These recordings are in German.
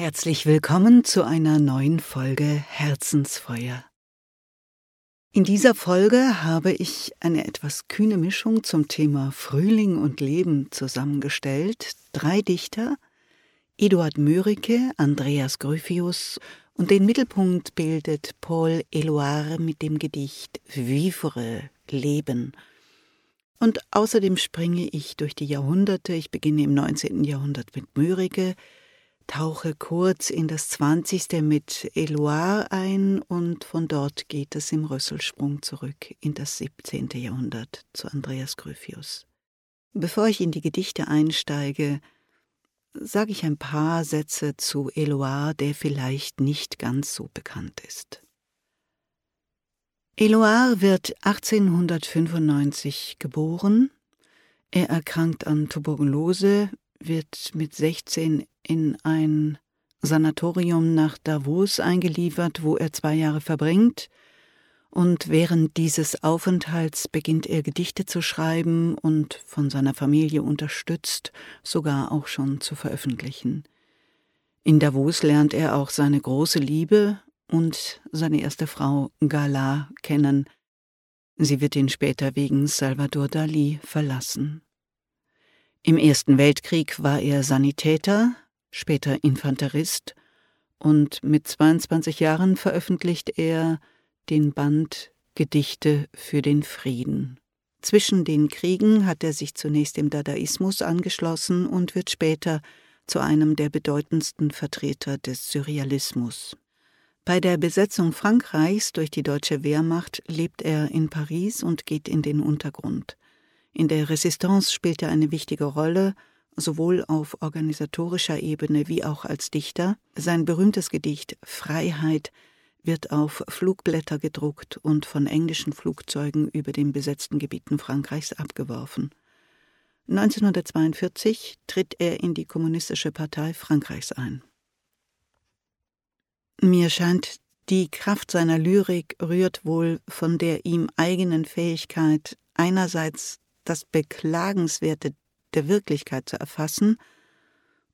Herzlich willkommen zu einer neuen Folge Herzensfeuer. In dieser Folge habe ich eine etwas kühne Mischung zum Thema Frühling und Leben zusammengestellt. Drei Dichter, Eduard Mörike, Andreas Gryphius und den Mittelpunkt bildet Paul Eluard mit dem Gedicht Vivre, Leben. Und außerdem springe ich durch die Jahrhunderte. Ich beginne im 19. Jahrhundert mit Mörike, tauche kurz in das 20. mit Eloire ein und von dort geht es im Rösselsprung zurück in das 17. Jahrhundert zu Andreas Gryphius. Bevor ich in die Gedichte einsteige, sage ich ein paar Sätze zu Eloire, der vielleicht nicht ganz so bekannt ist. Eloire wird 1895 geboren. Er erkrankt an Tuberkulose, wird mit 16 in ein Sanatorium nach Davos eingeliefert, wo er zwei Jahre verbringt, und während dieses Aufenthalts beginnt er Gedichte zu schreiben und von seiner Familie unterstützt, sogar auch schon zu veröffentlichen. In Davos lernt er auch seine große Liebe und seine erste Frau Gala kennen. Sie wird ihn später wegen Salvador Dali verlassen. Im Ersten Weltkrieg war er Sanitäter, später Infanterist, und mit 22 Jahren veröffentlicht er den Band Gedichte für den Frieden. Zwischen den Kriegen hat er sich zunächst dem Dadaismus angeschlossen und wird später zu einem der bedeutendsten Vertreter des Surrealismus. Bei der Besetzung Frankreichs durch die deutsche Wehrmacht lebt er in Paris und geht in den Untergrund. In der Resistance spielt er eine wichtige Rolle, sowohl auf organisatorischer Ebene wie auch als Dichter. Sein berühmtes Gedicht Freiheit wird auf Flugblätter gedruckt und von englischen Flugzeugen über den besetzten Gebieten Frankreichs abgeworfen. 1942 tritt er in die Kommunistische Partei Frankreichs ein. Mir scheint, die Kraft seiner Lyrik rührt wohl von der ihm eigenen Fähigkeit, einerseits das Beklagenswerte der Wirklichkeit zu erfassen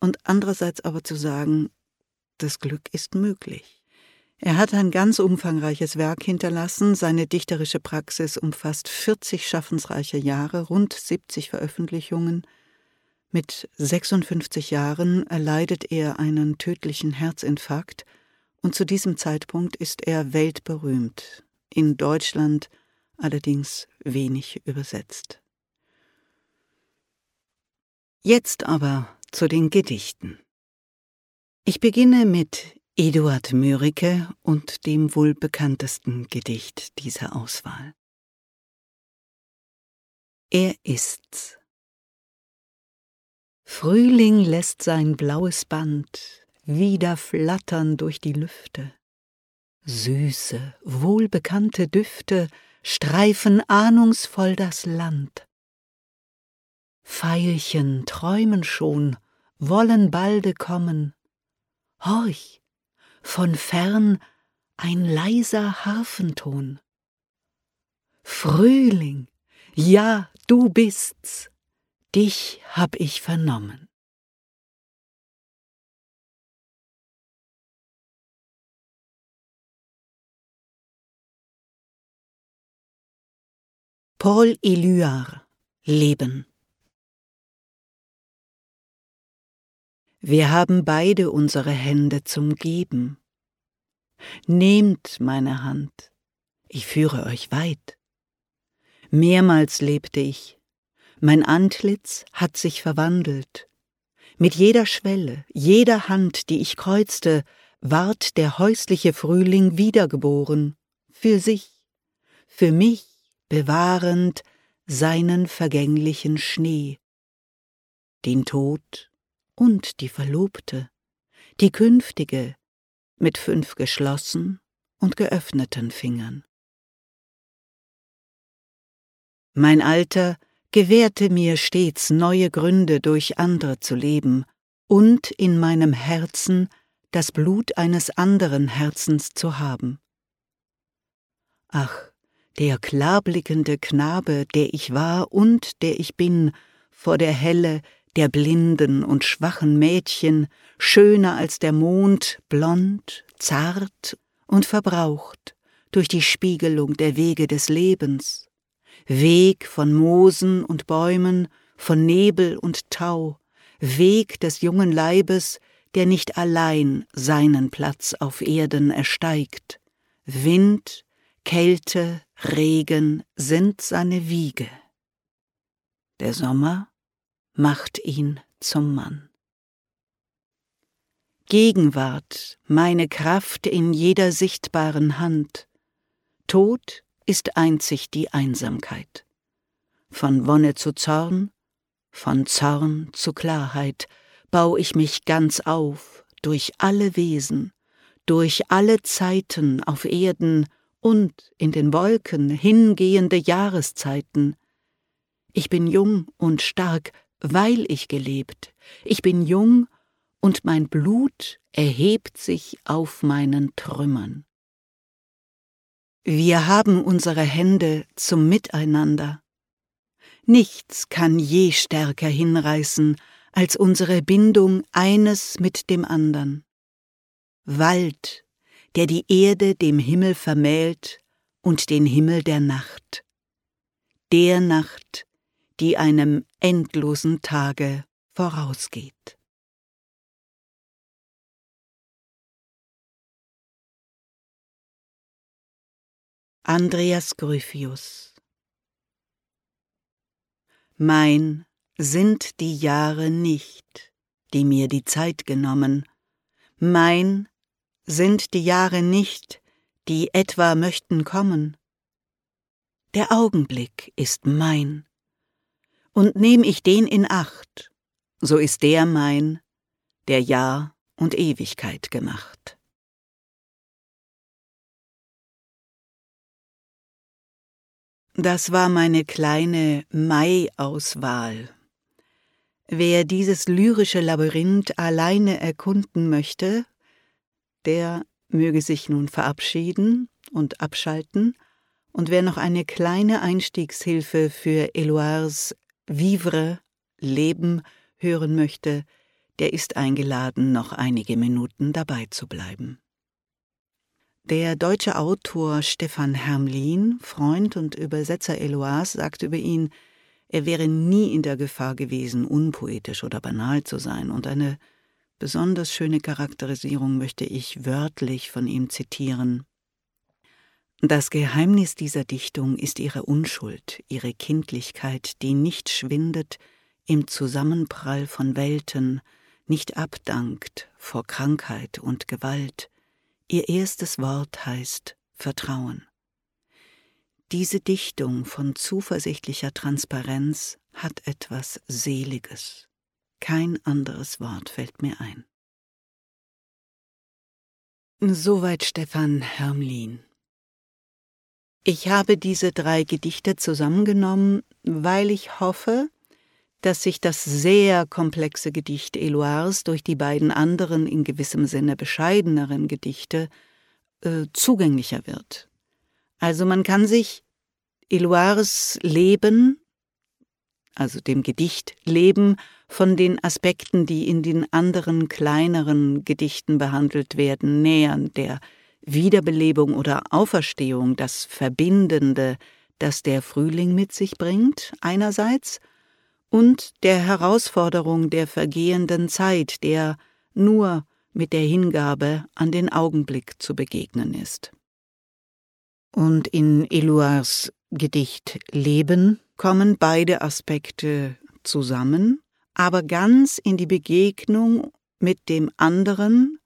und andererseits aber zu sagen, das Glück ist möglich. Er hat ein ganz umfangreiches Werk hinterlassen, seine dichterische Praxis umfasst 40 schaffensreiche Jahre, rund 70 Veröffentlichungen. Mit 56 Jahren erleidet er einen tödlichen Herzinfarkt und zu diesem Zeitpunkt ist er weltberühmt, in Deutschland allerdings wenig übersetzt. Jetzt aber zu den Gedichten. Ich beginne mit Eduard Mörike und dem wohl bekanntesten Gedicht dieser Auswahl. Er ist's. Frühling lässt sein blaues Band wieder flattern durch die Lüfte. Süße, wohlbekannte Düfte streifen ahnungsvoll das Land. Veilchen träumen schon, wollen balde kommen. Horch, von fern ein leiser Harfenton. Frühling, ja, du bist's, dich hab ich vernommen. Paul Eluard Leben Wir haben beide unsere Hände zum Geben. Nehmt meine Hand, ich führe euch weit. Mehrmals lebte ich, mein Antlitz hat sich verwandelt. Mit jeder Schwelle, jeder Hand, die ich kreuzte, ward der häusliche Frühling wiedergeboren, für sich, für mich bewahrend seinen vergänglichen Schnee. Den Tod und die Verlobte, die künftige, mit fünf geschlossen und geöffneten Fingern. Mein Alter gewährte mir stets neue Gründe, durch andere zu leben und in meinem Herzen das Blut eines anderen Herzens zu haben. Ach, der klarblickende Knabe, der ich war und der ich bin, vor der Helle, der blinden und schwachen Mädchen, schöner als der Mond, blond, zart und verbraucht durch die Spiegelung der Wege des Lebens, Weg von Moosen und Bäumen, von Nebel und Tau, Weg des jungen Leibes, der nicht allein seinen Platz auf Erden ersteigt. Wind, Kälte, Regen sind seine Wiege. Der Sommer macht ihn zum Mann. Gegenwart, meine Kraft in jeder sichtbaren Hand. Tod ist einzig die Einsamkeit. Von Wonne zu Zorn, von Zorn zu Klarheit bau ich mich ganz auf, durch alle Wesen, durch alle Zeiten auf Erden und in den Wolken hingehende Jahreszeiten. Ich bin jung und stark, weil ich gelebt. Ich bin jung und mein Blut erhebt sich auf meinen Trümmern. Wir haben unsere Hände zum Miteinander. Nichts kann je stärker hinreißen als unsere Bindung eines mit dem andern. Wald, der die Erde dem Himmel vermählt und den Himmel der Nacht. Der Nacht, die einem endlosen Tage vorausgeht. Andreas Gryphius mein sind die Jahre nicht, die mir die Zeit genommen, mein sind die Jahre nicht, die etwa möchten kommen. Der Augenblick ist mein, und nehm ich den in Acht, so ist der mein, der Jahr und Ewigkeit gemacht. Das war meine kleine Mai-Auswahl. Wer dieses lyrische Labyrinth alleine erkunden möchte, der möge sich nun verabschieden und abschalten, und wer noch eine kleine Einstiegshilfe für Eloires Vivre, Leben hören möchte, der ist eingeladen, noch einige Minuten dabei zu bleiben. Der deutsche Autor Stefan Hermlin, Freund und Übersetzer Eloise, sagt über ihn, er wäre nie in der Gefahr gewesen, unpoetisch oder banal zu sein, und eine besonders schöne Charakterisierung möchte ich wörtlich von ihm zitieren. Das Geheimnis dieser Dichtung ist ihre Unschuld, ihre Kindlichkeit, die nicht schwindet im Zusammenprall von Welten, nicht abdankt vor Krankheit und Gewalt, Ihr erstes Wort heißt Vertrauen. Diese Dichtung von zuversichtlicher Transparenz hat etwas Seliges. Kein anderes Wort fällt mir ein. Soweit Stefan Hermlin. Ich habe diese drei Gedichte zusammengenommen, weil ich hoffe, dass sich das sehr komplexe Gedicht Eloires durch die beiden anderen in gewissem Sinne bescheideneren Gedichte äh, zugänglicher wird. Also man kann sich Eloires Leben, also dem Gedicht Leben, von den Aspekten, die in den anderen kleineren Gedichten behandelt werden, nähern, der Wiederbelebung oder Auferstehung, das Verbindende, das der Frühling mit sich bringt, einerseits, und der Herausforderung der vergehenden Zeit, der nur mit der Hingabe an den Augenblick zu begegnen ist. Und in Eluars Gedicht Leben kommen beide Aspekte zusammen, aber ganz in die Begegnung mit dem anderen,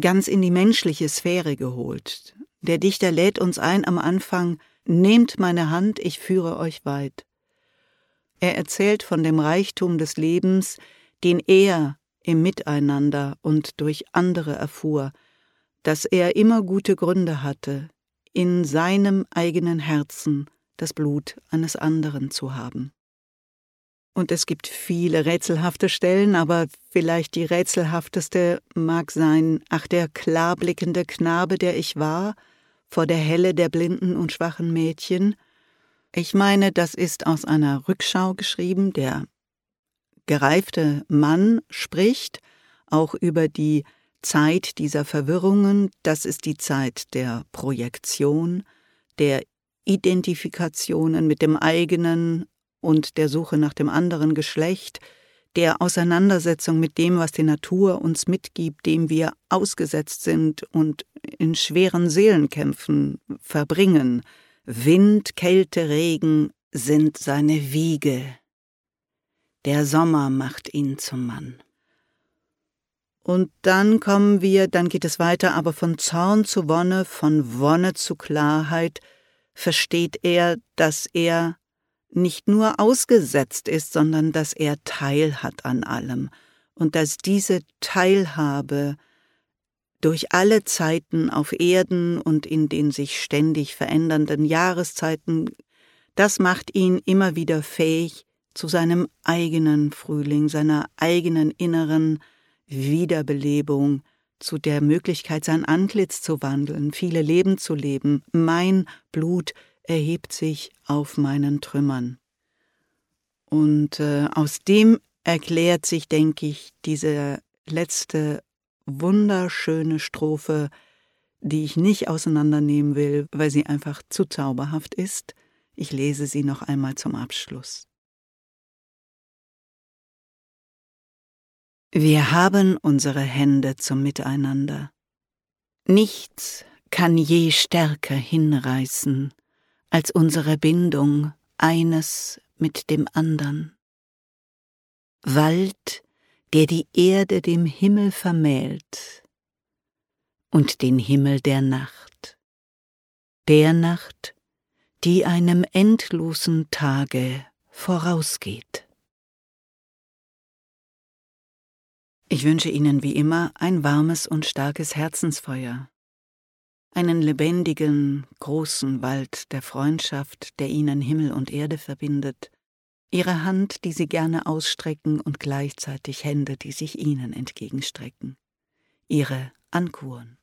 ganz in die menschliche Sphäre geholt. Der Dichter lädt uns ein am Anfang, Nehmt meine Hand, ich führe euch weit. Er erzählt von dem Reichtum des Lebens, den er im Miteinander und durch andere erfuhr, dass er immer gute Gründe hatte, in seinem eigenen Herzen das Blut eines anderen zu haben. Und es gibt viele rätselhafte Stellen, aber vielleicht die rätselhafteste mag sein, ach der klarblickende Knabe, der ich war, vor der Helle der blinden und schwachen Mädchen, ich meine, das ist aus einer Rückschau geschrieben, der gereifte Mann spricht, auch über die Zeit dieser Verwirrungen, das ist die Zeit der Projektion, der Identifikationen mit dem eigenen und der Suche nach dem anderen Geschlecht, der Auseinandersetzung mit dem, was die Natur uns mitgibt, dem wir ausgesetzt sind und in schweren Seelenkämpfen verbringen. Wind, Kälte, Regen sind seine Wiege. Der Sommer macht ihn zum Mann. Und dann kommen wir, dann geht es weiter, aber von Zorn zu Wonne, von Wonne zu Klarheit, versteht er, dass er nicht nur ausgesetzt ist, sondern dass er Teil hat an allem und dass diese Teilhabe durch alle Zeiten auf Erden und in den sich ständig verändernden Jahreszeiten, das macht ihn immer wieder fähig zu seinem eigenen Frühling, seiner eigenen inneren Wiederbelebung, zu der Möglichkeit, sein Antlitz zu wandeln, viele Leben zu leben. Mein Blut erhebt sich auf meinen Trümmern. Und äh, aus dem erklärt sich, denke ich, diese letzte wunderschöne Strophe, die ich nicht auseinandernehmen will, weil sie einfach zu zauberhaft ist. Ich lese sie noch einmal zum Abschluss. Wir haben unsere Hände zum Miteinander. Nichts kann je stärker hinreißen als unsere Bindung eines mit dem andern. Wald, der die Erde dem Himmel vermählt und den Himmel der Nacht, der Nacht, die einem endlosen Tage vorausgeht. Ich wünsche Ihnen wie immer ein warmes und starkes Herzensfeuer, einen lebendigen, großen Wald der Freundschaft, der ihnen Himmel und Erde verbindet, ihre Hand, die sie gerne ausstrecken und gleichzeitig Hände, die sich ihnen entgegenstrecken, ihre Ankuren.